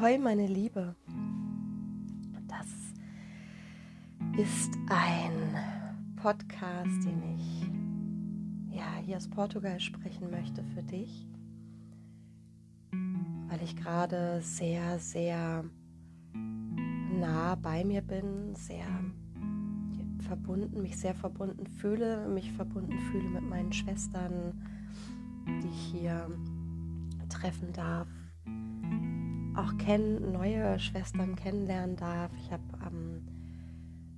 Ahoi, meine Liebe. Das ist ein Podcast, den ich ja hier aus Portugal sprechen möchte für dich, weil ich gerade sehr, sehr nah bei mir bin, sehr verbunden, mich sehr verbunden fühle, mich verbunden fühle mit meinen Schwestern, die ich hier treffen darf auch kennen, neue Schwestern kennenlernen darf. Ich habe am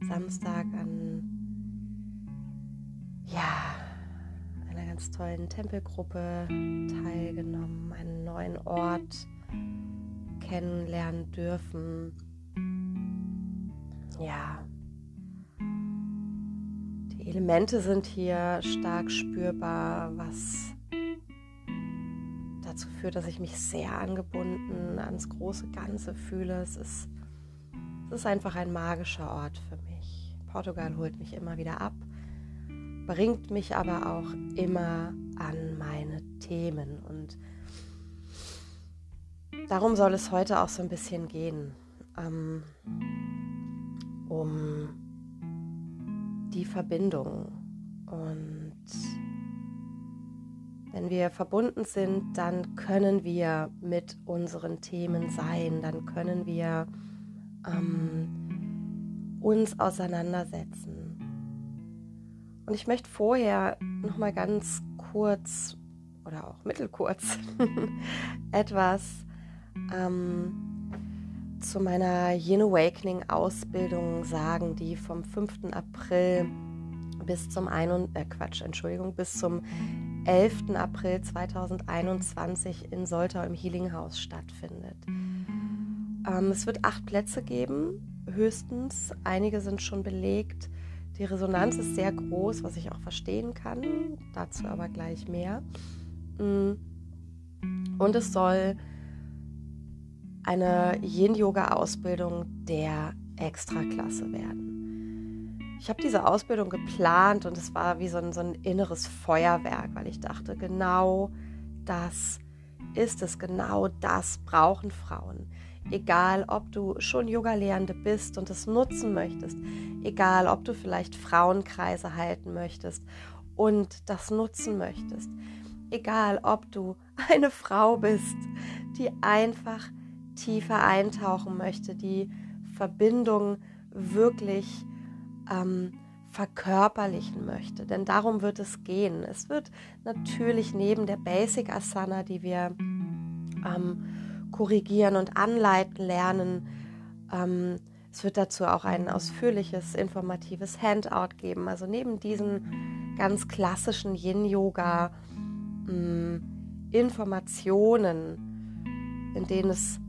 Samstag an ja, einer ganz tollen Tempelgruppe teilgenommen, einen neuen Ort kennenlernen dürfen. Ja, die Elemente sind hier stark spürbar, was dazu führt, dass ich mich sehr angebunden ans große Ganze fühle. Es ist, es ist einfach ein magischer Ort für mich. Portugal holt mich immer wieder ab, bringt mich aber auch immer an meine Themen. Und darum soll es heute auch so ein bisschen gehen. Ähm, um die Verbindung. Und wenn wir verbunden sind, dann können wir mit unseren Themen sein, dann können wir ähm, uns auseinandersetzen. Und ich möchte vorher noch mal ganz kurz oder auch mittelkurz etwas ähm, zu meiner Yin Awakening Ausbildung sagen, die vom 5. April bis zum 1, äh Quatsch, Entschuldigung, bis zum 11. April 2021 in Soltau im Healing House stattfindet. Ähm, es wird acht Plätze geben, höchstens. Einige sind schon belegt. Die Resonanz ist sehr groß, was ich auch verstehen kann. Dazu aber gleich mehr. Mm. Und es soll eine Yin-Yoga-Ausbildung der Extraklasse werden. Ich habe diese Ausbildung geplant und es war wie so ein, so ein inneres Feuerwerk, weil ich dachte, genau das ist es, genau das brauchen Frauen. Egal, ob du schon Yoga-Lehrende bist und es nutzen möchtest, egal, ob du vielleicht Frauenkreise halten möchtest und das nutzen möchtest, egal, ob du eine Frau bist, die einfach tiefer eintauchen möchte, die Verbindung wirklich ähm, verkörperlichen möchte. Denn darum wird es gehen. Es wird natürlich neben der Basic Asana, die wir ähm, korrigieren und anleiten lernen, ähm, es wird dazu auch ein ausführliches, informatives Handout geben. Also neben diesen ganz klassischen Yin-Yoga ähm, Informationen, in denen es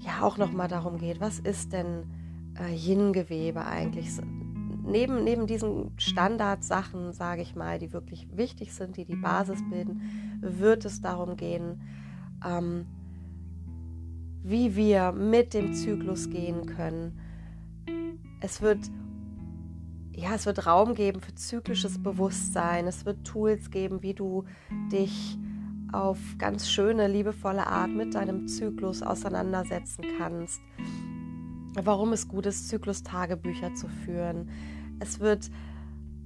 ja auch nochmal darum geht, was ist denn äh, Yin-Gewebe eigentlich? Neben, neben diesen Standardsachen, sage ich mal, die wirklich wichtig sind, die die Basis bilden, wird es darum gehen, ähm, wie wir mit dem Zyklus gehen können. Es wird ja, es wird Raum geben für zyklisches Bewusstsein. Es wird Tools geben, wie du dich auf ganz schöne, liebevolle Art mit deinem Zyklus auseinandersetzen kannst warum es gut ist, Zyklus-Tagebücher zu führen. Es wird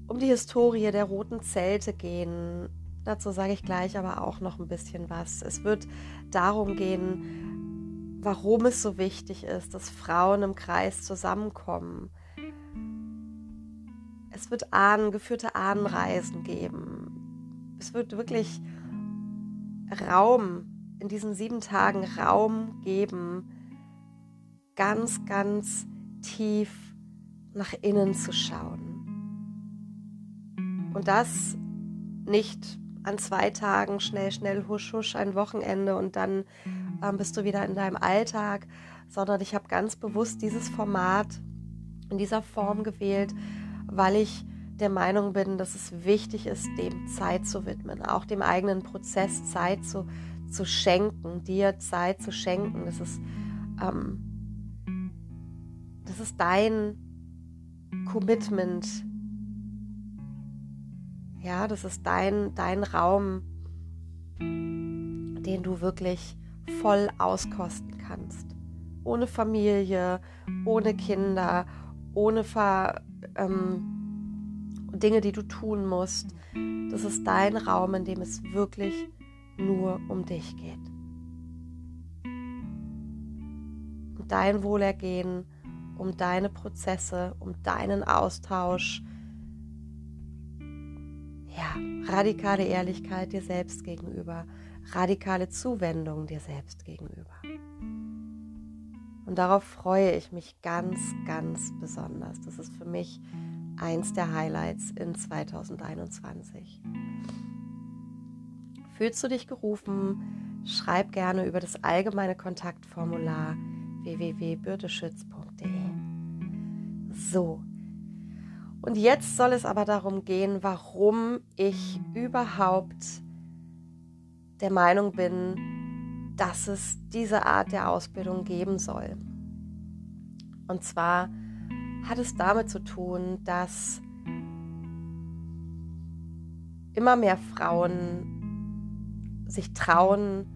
um die Historie der roten Zelte gehen. Dazu sage ich gleich aber auch noch ein bisschen was. Es wird darum gehen, warum es so wichtig ist, dass Frauen im Kreis zusammenkommen. Es wird Ahnen, geführte Ahnenreisen geben. Es wird wirklich Raum, in diesen sieben Tagen Raum geben, ganz, ganz tief nach innen zu schauen. Und das nicht an zwei Tagen schnell, schnell, husch, husch, ein Wochenende und dann ähm, bist du wieder in deinem Alltag, sondern ich habe ganz bewusst dieses Format in dieser Form gewählt, weil ich der Meinung bin, dass es wichtig ist, dem Zeit zu widmen, auch dem eigenen Prozess Zeit zu, zu schenken, dir Zeit zu schenken. Das ist ähm, das ist dein Commitment. Ja, das ist dein, dein Raum, den du wirklich voll auskosten kannst. Ohne Familie, ohne Kinder, ohne Ver, ähm, Dinge, die du tun musst. Das ist dein Raum, in dem es wirklich nur um dich geht. Um dein Wohlergehen, um deine Prozesse, um deinen Austausch. Ja, radikale Ehrlichkeit dir selbst gegenüber, radikale Zuwendung dir selbst gegenüber. Und darauf freue ich mich ganz, ganz besonders. Das ist für mich eins der Highlights in 2021. Fühlst du dich gerufen? Schreib gerne über das allgemeine Kontaktformular www.bürdeschütz.de. So. Und jetzt soll es aber darum gehen, warum ich überhaupt der Meinung bin, dass es diese Art der Ausbildung geben soll. Und zwar hat es damit zu tun, dass immer mehr Frauen sich trauen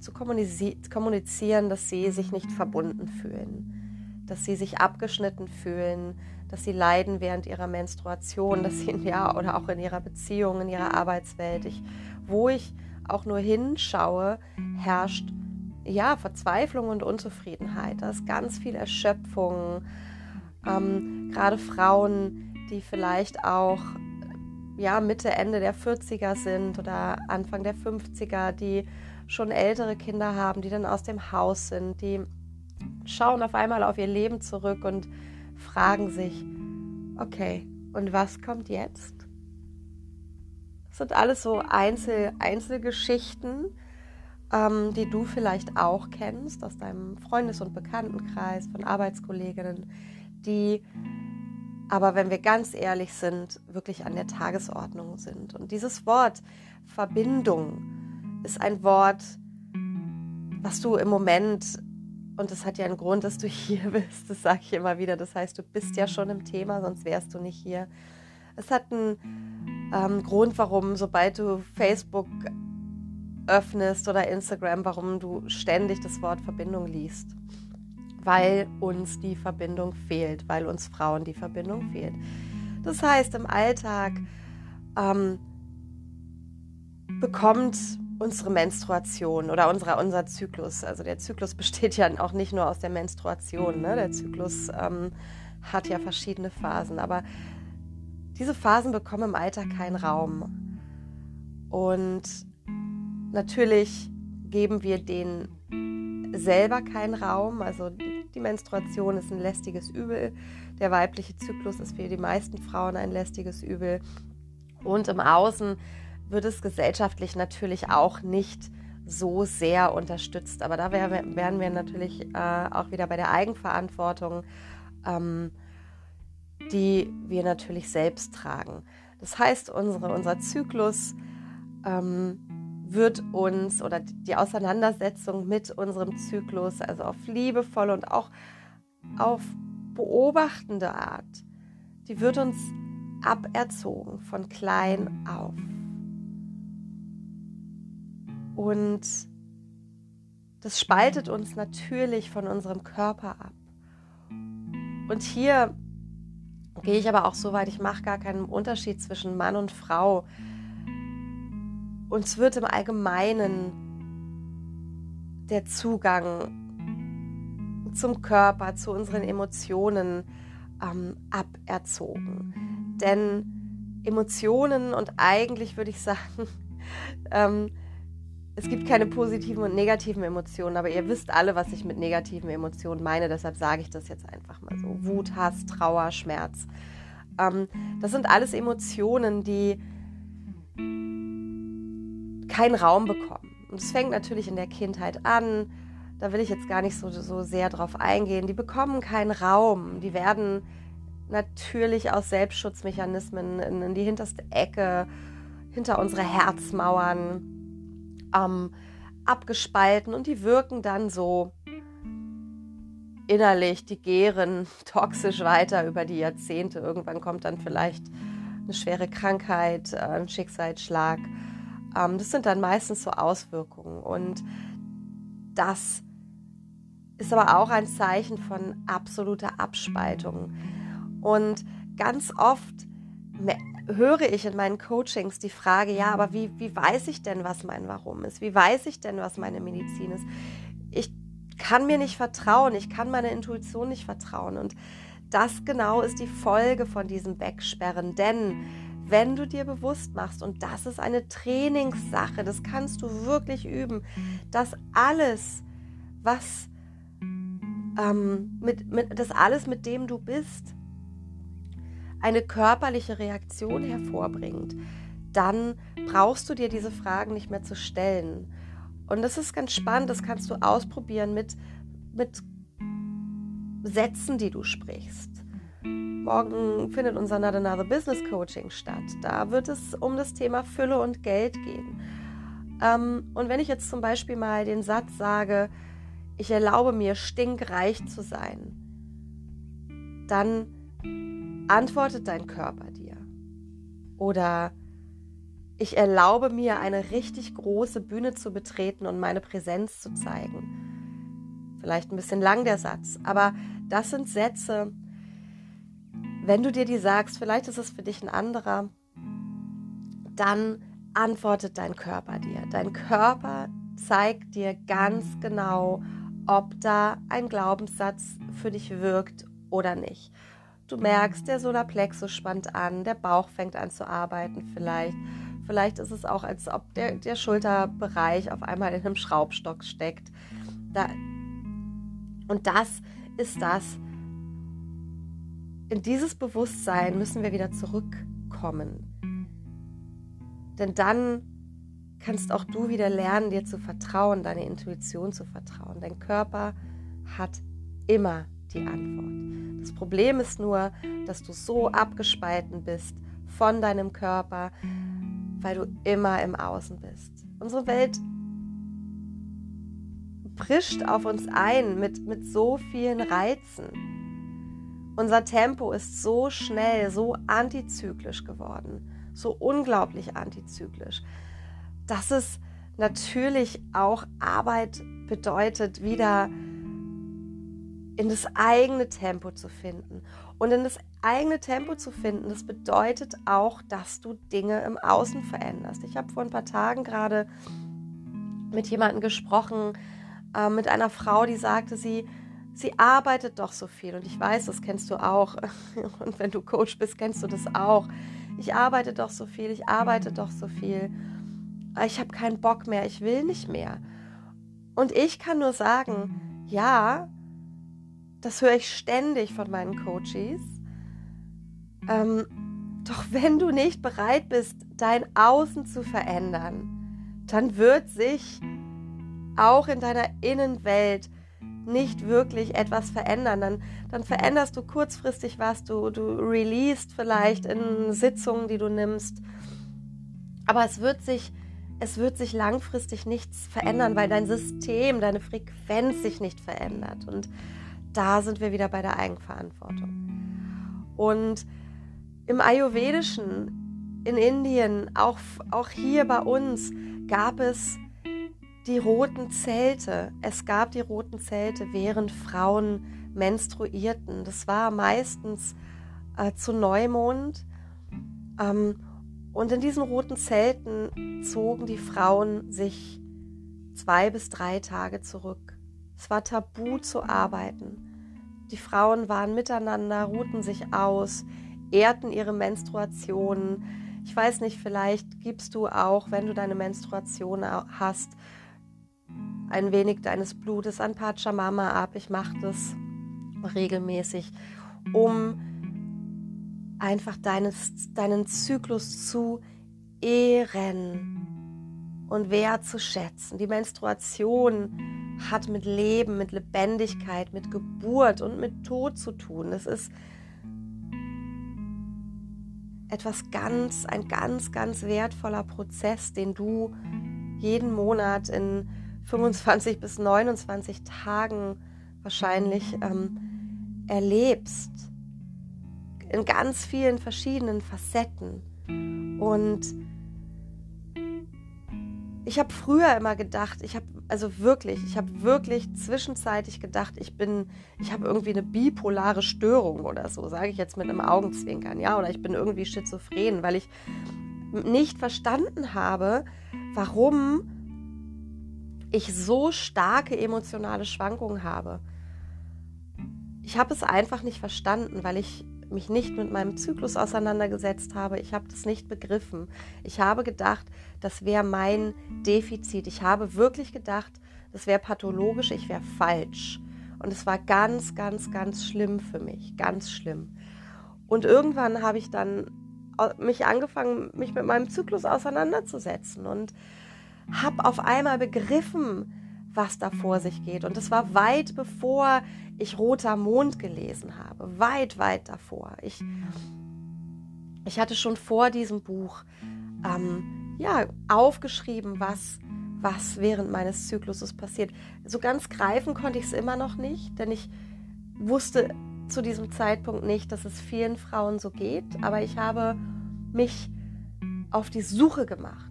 zu kommunizieren, dass sie sich nicht verbunden fühlen, dass sie sich abgeschnitten fühlen, dass sie leiden während ihrer Menstruation, dass sie ja oder auch in ihrer Beziehung, in ihrer Arbeitswelt, ich, wo ich auch nur hinschaue, herrscht ja Verzweiflung und Unzufriedenheit. Da ist ganz viel Erschöpfung. Ähm, Gerade Frauen, die vielleicht auch ja, Mitte, Ende der 40er sind oder Anfang der 50er, die schon ältere Kinder haben, die dann aus dem Haus sind, die schauen auf einmal auf ihr Leben zurück und fragen sich, okay, und was kommt jetzt? Das sind alles so Einzel Einzelgeschichten, ähm, die du vielleicht auch kennst aus deinem Freundes- und Bekanntenkreis, von Arbeitskolleginnen, die aber, wenn wir ganz ehrlich sind, wirklich an der Tagesordnung sind. Und dieses Wort Verbindung ist ein Wort, was du im Moment, und das hat ja einen Grund, dass du hier bist, das sage ich immer wieder, das heißt, du bist ja schon im Thema, sonst wärst du nicht hier. Es hat einen ähm, Grund, warum, sobald du Facebook öffnest oder Instagram, warum du ständig das Wort Verbindung liest. Weil uns die Verbindung fehlt, weil uns Frauen die Verbindung fehlt. Das heißt, im Alltag ähm, bekommt unsere Menstruation oder unsere, unser Zyklus, also der Zyklus besteht ja auch nicht nur aus der Menstruation, ne? der Zyklus ähm, hat ja verschiedene Phasen, aber diese Phasen bekommen im Alltag keinen Raum. Und natürlich geben wir denen selber keinen Raum. Also die Menstruation ist ein lästiges Übel. Der weibliche Zyklus ist für die meisten Frauen ein lästiges Übel. Und im Außen wird es gesellschaftlich natürlich auch nicht so sehr unterstützt. Aber da wären wir natürlich äh, auch wieder bei der Eigenverantwortung. Ähm, die wir natürlich selbst tragen. Das heißt, unsere, unser Zyklus ähm, wird uns oder die Auseinandersetzung mit unserem Zyklus, also auf liebevolle und auch auf beobachtende Art, die wird uns aberzogen von klein auf. Und das spaltet uns natürlich von unserem Körper ab. Und hier gehe ich aber auch so weit, ich mache gar keinen Unterschied zwischen Mann und Frau. Uns wird im Allgemeinen der Zugang zum Körper, zu unseren Emotionen ähm, aberzogen. Denn Emotionen und eigentlich würde ich sagen, ähm, es gibt keine positiven und negativen Emotionen, aber ihr wisst alle, was ich mit negativen Emotionen meine. Deshalb sage ich das jetzt einfach mal so. Wut, Hass, Trauer, Schmerz. Ähm, das sind alles Emotionen, die keinen Raum bekommen. Und es fängt natürlich in der Kindheit an. Da will ich jetzt gar nicht so, so sehr drauf eingehen. Die bekommen keinen Raum. Die werden natürlich aus Selbstschutzmechanismen in, in die hinterste Ecke, hinter unsere Herzmauern ähm, abgespalten und die wirken dann so innerlich, die gären toxisch weiter über die Jahrzehnte. Irgendwann kommt dann vielleicht eine schwere Krankheit, äh, ein Schicksalsschlag. Ähm, das sind dann meistens so Auswirkungen. Und das ist aber auch ein Zeichen von absoluter Abspaltung. Und ganz oft höre ich in meinen Coachings die Frage, ja, aber wie, wie weiß ich denn, was mein Warum ist? Wie weiß ich denn, was meine Medizin ist? Ich kann mir nicht vertrauen, ich kann meiner Intuition nicht vertrauen. Und das genau ist die Folge von diesem Wegsperren. Denn wenn du dir bewusst machst, und das ist eine Trainingssache, das kannst du wirklich üben, dass alles, was ähm, mit, mit, das alles, mit dem du bist, eine körperliche Reaktion hervorbringt, dann brauchst du dir diese Fragen nicht mehr zu stellen. Und das ist ganz spannend, das kannst du ausprobieren mit, mit Sätzen, die du sprichst. Morgen findet unser Not Another Business Coaching statt. Da wird es um das Thema Fülle und Geld gehen. Ähm, und wenn ich jetzt zum Beispiel mal den Satz sage, ich erlaube mir, stinkreich zu sein, dann antwortet dein Körper dir. Oder ich erlaube mir, eine richtig große Bühne zu betreten und meine Präsenz zu zeigen. Vielleicht ein bisschen lang der Satz, aber das sind Sätze, wenn du dir die sagst, vielleicht ist es für dich ein anderer, dann antwortet dein Körper dir. Dein Körper zeigt dir ganz genau, ob da ein Glaubenssatz für dich wirkt oder nicht. Du merkst, der Solarplexus spannt an, der Bauch fängt an zu arbeiten vielleicht. Vielleicht ist es auch, als ob der, der Schulterbereich auf einmal in einem Schraubstock steckt. Da, und das ist das. In dieses Bewusstsein müssen wir wieder zurückkommen. Denn dann kannst auch du wieder lernen, dir zu vertrauen, deine Intuition zu vertrauen. Dein Körper hat immer die Antwort. Das Problem ist nur, dass du so abgespalten bist von deinem Körper, weil du immer im Außen bist. Unsere Welt prischt auf uns ein mit, mit so vielen Reizen. Unser Tempo ist so schnell, so antizyklisch geworden, so unglaublich antizyklisch, dass es natürlich auch Arbeit bedeutet, wieder in das eigene Tempo zu finden. Und in das eigene Tempo zu finden, das bedeutet auch, dass du Dinge im Außen veränderst. Ich habe vor ein paar Tagen gerade mit jemandem gesprochen, äh, mit einer Frau, die sagte, sie, sie arbeitet doch so viel. Und ich weiß, das kennst du auch. Und wenn du Coach bist, kennst du das auch. Ich arbeite doch so viel, ich arbeite doch so viel. Ich habe keinen Bock mehr, ich will nicht mehr. Und ich kann nur sagen, ja, das höre ich ständig von meinen Coaches. Ähm, doch wenn du nicht bereit bist, dein Außen zu verändern, dann wird sich auch in deiner Innenwelt nicht wirklich etwas verändern. Dann, dann veränderst du kurzfristig was, du, du released vielleicht in Sitzungen, die du nimmst. Aber es wird sich, es wird sich langfristig nichts verändern, weil dein System, deine Frequenz sich nicht verändert. Und da sind wir wieder bei der Eigenverantwortung. Und im Ayurvedischen, in Indien, auch, auch hier bei uns, gab es die roten Zelte. Es gab die roten Zelte, während Frauen menstruierten. Das war meistens äh, zu Neumond. Ähm, und in diesen roten Zelten zogen die Frauen sich zwei bis drei Tage zurück. Es war tabu zu arbeiten. Die Frauen waren miteinander, ruhten sich aus, ehrten ihre Menstruationen. Ich weiß nicht, vielleicht gibst du auch, wenn du deine Menstruation hast, ein wenig deines Blutes an Pachamama ab. Ich mache das regelmäßig, um einfach deines, deinen Zyklus zu ehren und wertzuschätzen. Die Menstruation hat mit Leben, mit Lebendigkeit, mit Geburt und mit Tod zu tun. Es ist etwas ganz, ein ganz, ganz wertvoller Prozess, den du jeden Monat in 25 bis 29 Tagen wahrscheinlich ähm, erlebst. In ganz vielen verschiedenen Facetten. Und ich habe früher immer gedacht, ich habe also wirklich, ich habe wirklich zwischenzeitlich gedacht, ich bin, ich habe irgendwie eine bipolare Störung oder so, sage ich jetzt mit einem Augenzwinkern, ja, oder ich bin irgendwie schizophren, weil ich nicht verstanden habe, warum ich so starke emotionale Schwankungen habe. Ich habe es einfach nicht verstanden, weil ich mich nicht mit meinem Zyklus auseinandergesetzt habe. Ich habe das nicht begriffen. Ich habe gedacht, das wäre mein Defizit. Ich habe wirklich gedacht, das wäre pathologisch, ich wäre falsch. Und es war ganz, ganz, ganz schlimm für mich. Ganz schlimm. Und irgendwann habe ich dann mich angefangen, mich mit meinem Zyklus auseinanderzusetzen und habe auf einmal begriffen, was da vor sich geht. Und es war weit bevor ich Roter Mond gelesen habe. Weit, weit davor. Ich, ich hatte schon vor diesem Buch ähm, ja, aufgeschrieben, was, was während meines Zykluses passiert. So ganz greifen konnte ich es immer noch nicht, denn ich wusste zu diesem Zeitpunkt nicht, dass es vielen Frauen so geht, aber ich habe mich auf die Suche gemacht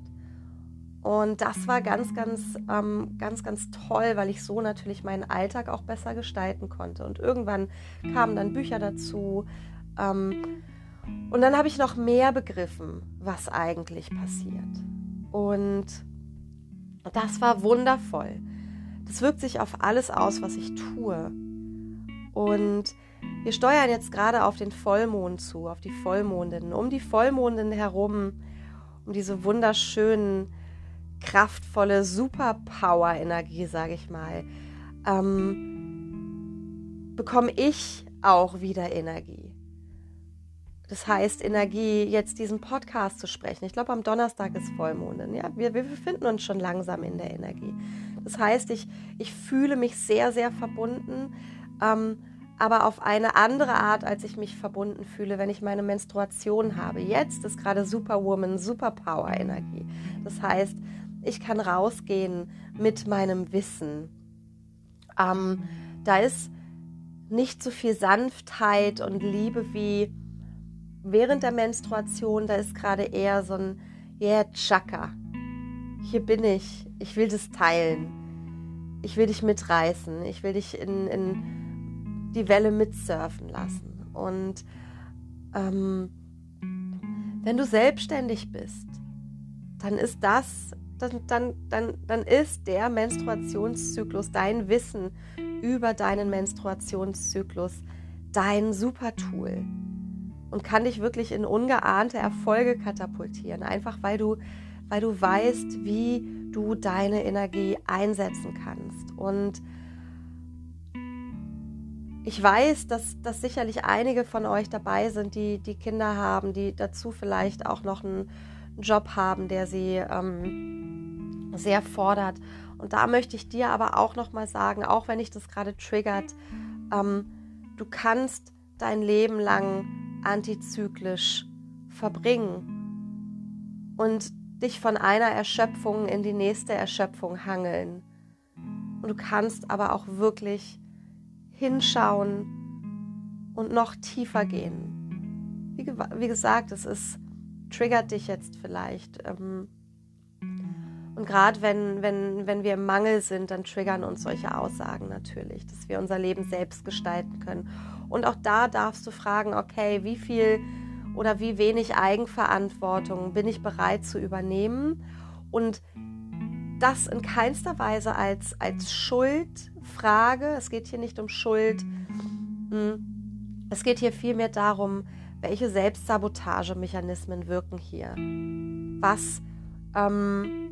und das war ganz, ganz, ähm, ganz, ganz toll, weil ich so natürlich meinen Alltag auch besser gestalten konnte. Und irgendwann kamen dann Bücher dazu. Ähm, und dann habe ich noch mehr begriffen, was eigentlich passiert. Und das war wundervoll. Das wirkt sich auf alles aus, was ich tue. Und wir steuern jetzt gerade auf den Vollmond zu, auf die Vollmondinnen. Um die Vollmondinnen herum, um diese wunderschönen kraftvolle Superpower-Energie, sage ich mal, ähm, bekomme ich auch wieder Energie. Das heißt, Energie, jetzt diesen Podcast zu sprechen. Ich glaube, am Donnerstag ist Vollmond. Ja, wir, wir befinden uns schon langsam in der Energie. Das heißt, ich, ich fühle mich sehr, sehr verbunden, ähm, aber auf eine andere Art, als ich mich verbunden fühle, wenn ich meine Menstruation habe. Jetzt ist gerade Superwoman, Superpower-Energie. Das heißt, ich kann rausgehen mit meinem Wissen. Ähm, da ist nicht so viel Sanftheit und Liebe wie während der Menstruation. Da ist gerade eher so ein Yeah, Chaka. Hier bin ich. Ich will das teilen. Ich will dich mitreißen. Ich will dich in, in die Welle mitsurfen lassen. Und ähm, wenn du selbstständig bist, dann ist das dann, dann, dann, dann ist der Menstruationszyklus, dein Wissen über deinen Menstruationszyklus dein Supertool und kann dich wirklich in ungeahnte Erfolge katapultieren, einfach weil du, weil du weißt, wie du deine Energie einsetzen kannst. Und ich weiß, dass, dass sicherlich einige von euch dabei sind, die, die Kinder haben, die dazu vielleicht auch noch einen Job haben, der sie ähm, sehr fordert. Und da möchte ich dir aber auch noch mal sagen, auch wenn ich das gerade triggert, ähm, du kannst dein Leben lang antizyklisch verbringen und dich von einer Erschöpfung in die nächste Erschöpfung hangeln. Und du kannst aber auch wirklich hinschauen und noch tiefer gehen. Wie, wie gesagt, es ist triggert dich jetzt vielleicht. Ähm, und gerade wenn, wenn, wenn wir im Mangel sind, dann triggern uns solche Aussagen natürlich, dass wir unser Leben selbst gestalten können. Und auch da darfst du fragen, okay, wie viel oder wie wenig Eigenverantwortung bin ich bereit zu übernehmen? Und das in keinster Weise als, als Schuldfrage. Es geht hier nicht um Schuld. Hm. Es geht hier vielmehr darum, welche Selbstsabotagemechanismen wirken hier? Was, ähm,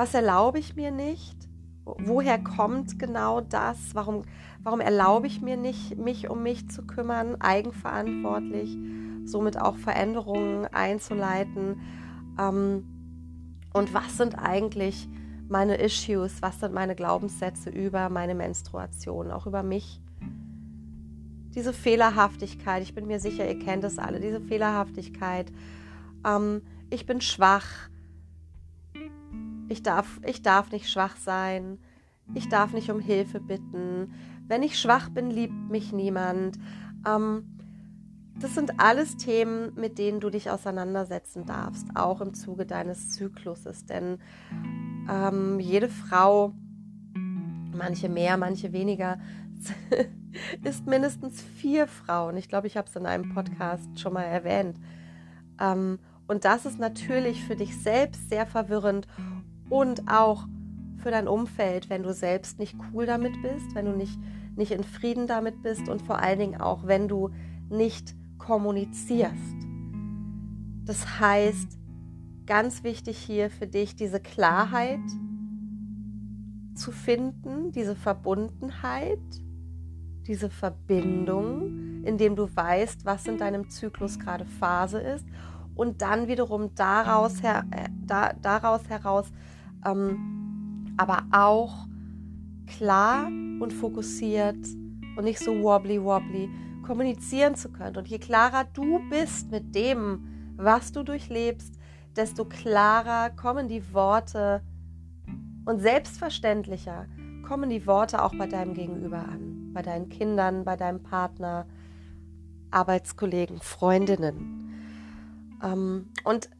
was erlaube ich mir nicht? Woher kommt genau das? Warum, warum erlaube ich mir nicht, mich um mich zu kümmern, eigenverantwortlich, somit auch Veränderungen einzuleiten? Ähm, und was sind eigentlich meine Issues? Was sind meine Glaubenssätze über meine Menstruation, auch über mich? diese Fehlerhaftigkeit, ich bin mir sicher, ihr kennt es alle, diese Fehlerhaftigkeit. Ähm, ich bin schwach. Ich darf, ich darf nicht schwach sein. Ich darf nicht um Hilfe bitten. Wenn ich schwach bin, liebt mich niemand. Ähm, das sind alles Themen, mit denen du dich auseinandersetzen darfst, auch im Zuge deines Zykluses. Denn ähm, jede Frau, manche mehr, manche weniger, ist mindestens vier Frauen. Ich glaube, ich habe es in einem Podcast schon mal erwähnt. Ähm, und das ist natürlich für dich selbst sehr verwirrend und auch für dein Umfeld, wenn du selbst nicht cool damit bist, wenn du nicht, nicht in Frieden damit bist und vor allen Dingen auch, wenn du nicht kommunizierst. Das heißt, ganz wichtig hier für dich, diese Klarheit zu finden, diese Verbundenheit, diese Verbindung, indem du weißt, was in deinem Zyklus gerade Phase ist und dann wiederum daraus, her, äh, da, daraus heraus ähm, aber auch klar und fokussiert und nicht so wobbly wobbly kommunizieren zu können. Und je klarer du bist mit dem, was du durchlebst, desto klarer kommen die Worte und selbstverständlicher kommen die Worte auch bei deinem Gegenüber an, bei deinen Kindern, bei deinem Partner, Arbeitskollegen, Freundinnen. Ähm, und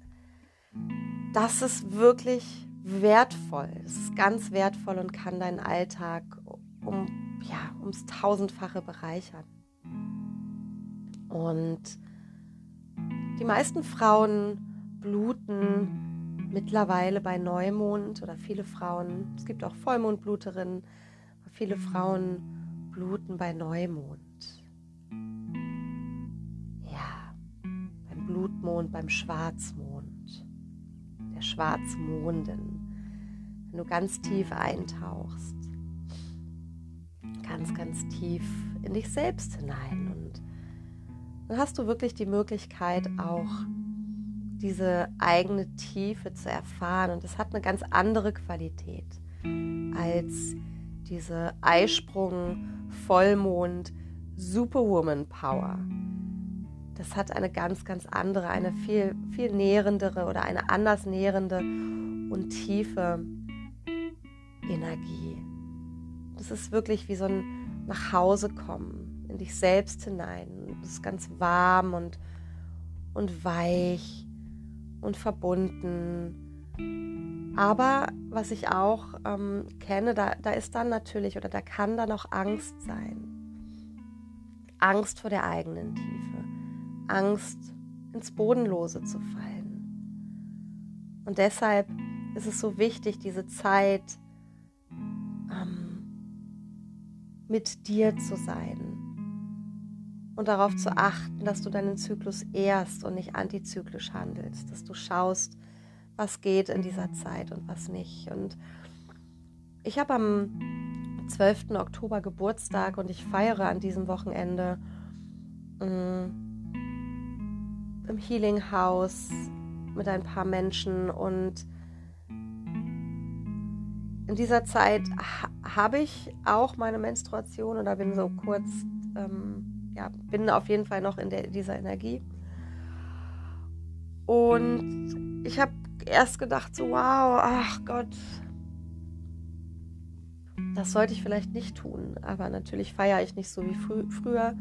das ist wirklich wertvoll. Es ist ganz wertvoll und kann deinen Alltag um, ja, ums Tausendfache bereichern. Und die meisten Frauen bluten mittlerweile bei Neumond oder viele Frauen, es gibt auch Vollmondbluterinnen, aber viele Frauen bluten bei Neumond. Ja, beim Blutmond, beim Schwarzmond, der Schwarzmonden. Wenn du ganz tief eintauchst, ganz, ganz tief in dich selbst hinein und dann hast du wirklich die Möglichkeit, auch diese eigene Tiefe zu erfahren. Und es hat eine ganz andere Qualität als diese Eisprung, Vollmond, Superwoman Power. Das hat eine ganz, ganz andere, eine viel, viel nährendere oder eine anders nährende und tiefe Energie. Das ist wirklich wie so ein Nachhausekommen in dich selbst hinein es ist ganz warm und, und weich und verbunden. Aber was ich auch ähm, kenne, da, da ist dann natürlich oder da kann dann auch Angst sein. Angst vor der eigenen Tiefe. Angst ins Bodenlose zu fallen. Und deshalb ist es so wichtig, diese Zeit ähm, mit dir zu sein und darauf zu achten, dass du deinen Zyklus ehrst und nicht antizyklisch handelst, dass du schaust, was geht in dieser Zeit und was nicht. Und ich habe am 12. Oktober Geburtstag und ich feiere an diesem Wochenende äh, im Healing House mit ein paar Menschen und in dieser Zeit ha habe ich auch meine Menstruation oder bin so kurz ähm, ja, bin auf jeden Fall noch in der, dieser Energie. Und ich habe erst gedacht, so wow, ach Gott, das sollte ich vielleicht nicht tun. Aber natürlich feiere ich nicht so wie frü früher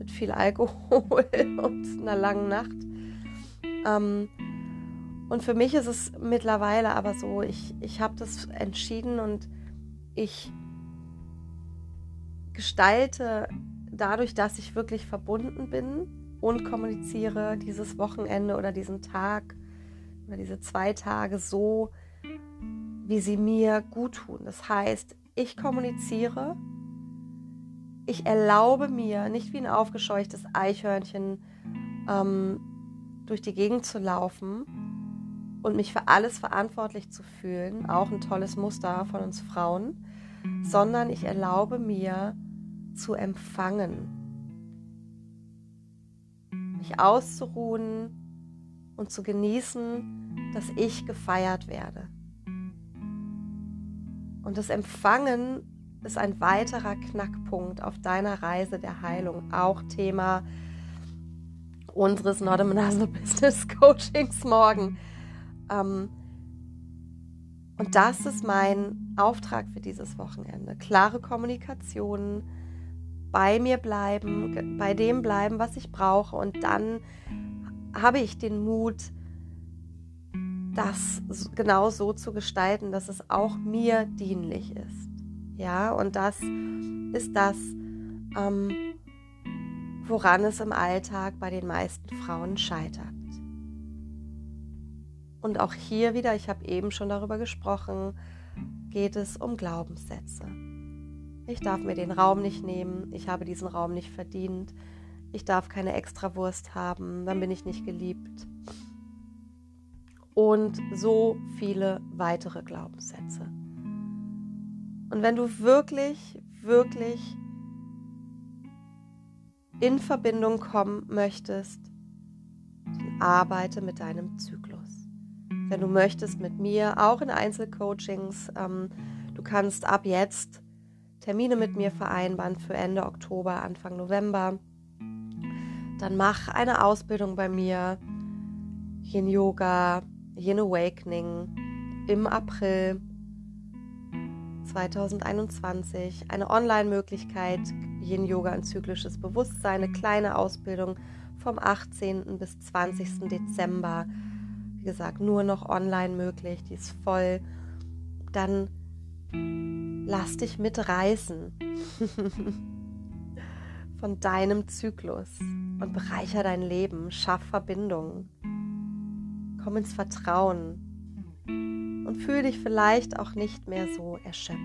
mit viel Alkohol und einer langen Nacht. Ähm, und für mich ist es mittlerweile aber so, ich, ich habe das entschieden und ich gestalte dadurch, dass ich wirklich verbunden bin und kommuniziere dieses Wochenende oder diesen Tag oder diese zwei Tage so, wie sie mir gut tun. Das heißt, ich kommuniziere, ich erlaube mir, nicht wie ein aufgescheuchtes Eichhörnchen ähm, durch die Gegend zu laufen und mich für alles verantwortlich zu fühlen, auch ein tolles Muster von uns Frauen, sondern ich erlaube mir, zu empfangen, mich auszuruhen und zu genießen, dass ich gefeiert werde. Und das Empfangen ist ein weiterer Knackpunkt auf deiner Reise der Heilung, auch Thema unseres a Business Coachings morgen. Ähm, und das ist mein Auftrag für dieses Wochenende. Klare Kommunikation, bei mir bleiben, bei dem bleiben, was ich brauche. Und dann habe ich den Mut, das genau so zu gestalten, dass es auch mir dienlich ist. Ja, und das ist das, ähm, woran es im Alltag bei den meisten Frauen scheitert. Und auch hier wieder, ich habe eben schon darüber gesprochen, geht es um Glaubenssätze. Ich darf mir den Raum nicht nehmen, ich habe diesen Raum nicht verdient, ich darf keine Extrawurst haben, dann bin ich nicht geliebt. Und so viele weitere Glaubenssätze. Und wenn du wirklich, wirklich in Verbindung kommen möchtest, dann arbeite mit deinem Zyklus. Wenn du möchtest mit mir, auch in Einzelcoachings, ähm, du kannst ab jetzt Termine mit mir vereinbaren für Ende Oktober, Anfang November. Dann mach eine Ausbildung bei mir, Yin Yoga, Yin Awakening im April 2021. Eine Online-Möglichkeit, Yin Yoga und zyklisches Bewusstsein, eine kleine Ausbildung vom 18. bis 20. Dezember. Wie gesagt, nur noch online möglich, die ist voll. Dann lass dich mitreißen von deinem Zyklus und bereicher dein Leben, schaff Verbindungen, komm ins Vertrauen und fühl dich vielleicht auch nicht mehr so erschöpft.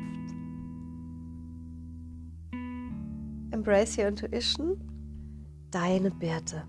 Embrace your intuition, deine Birte.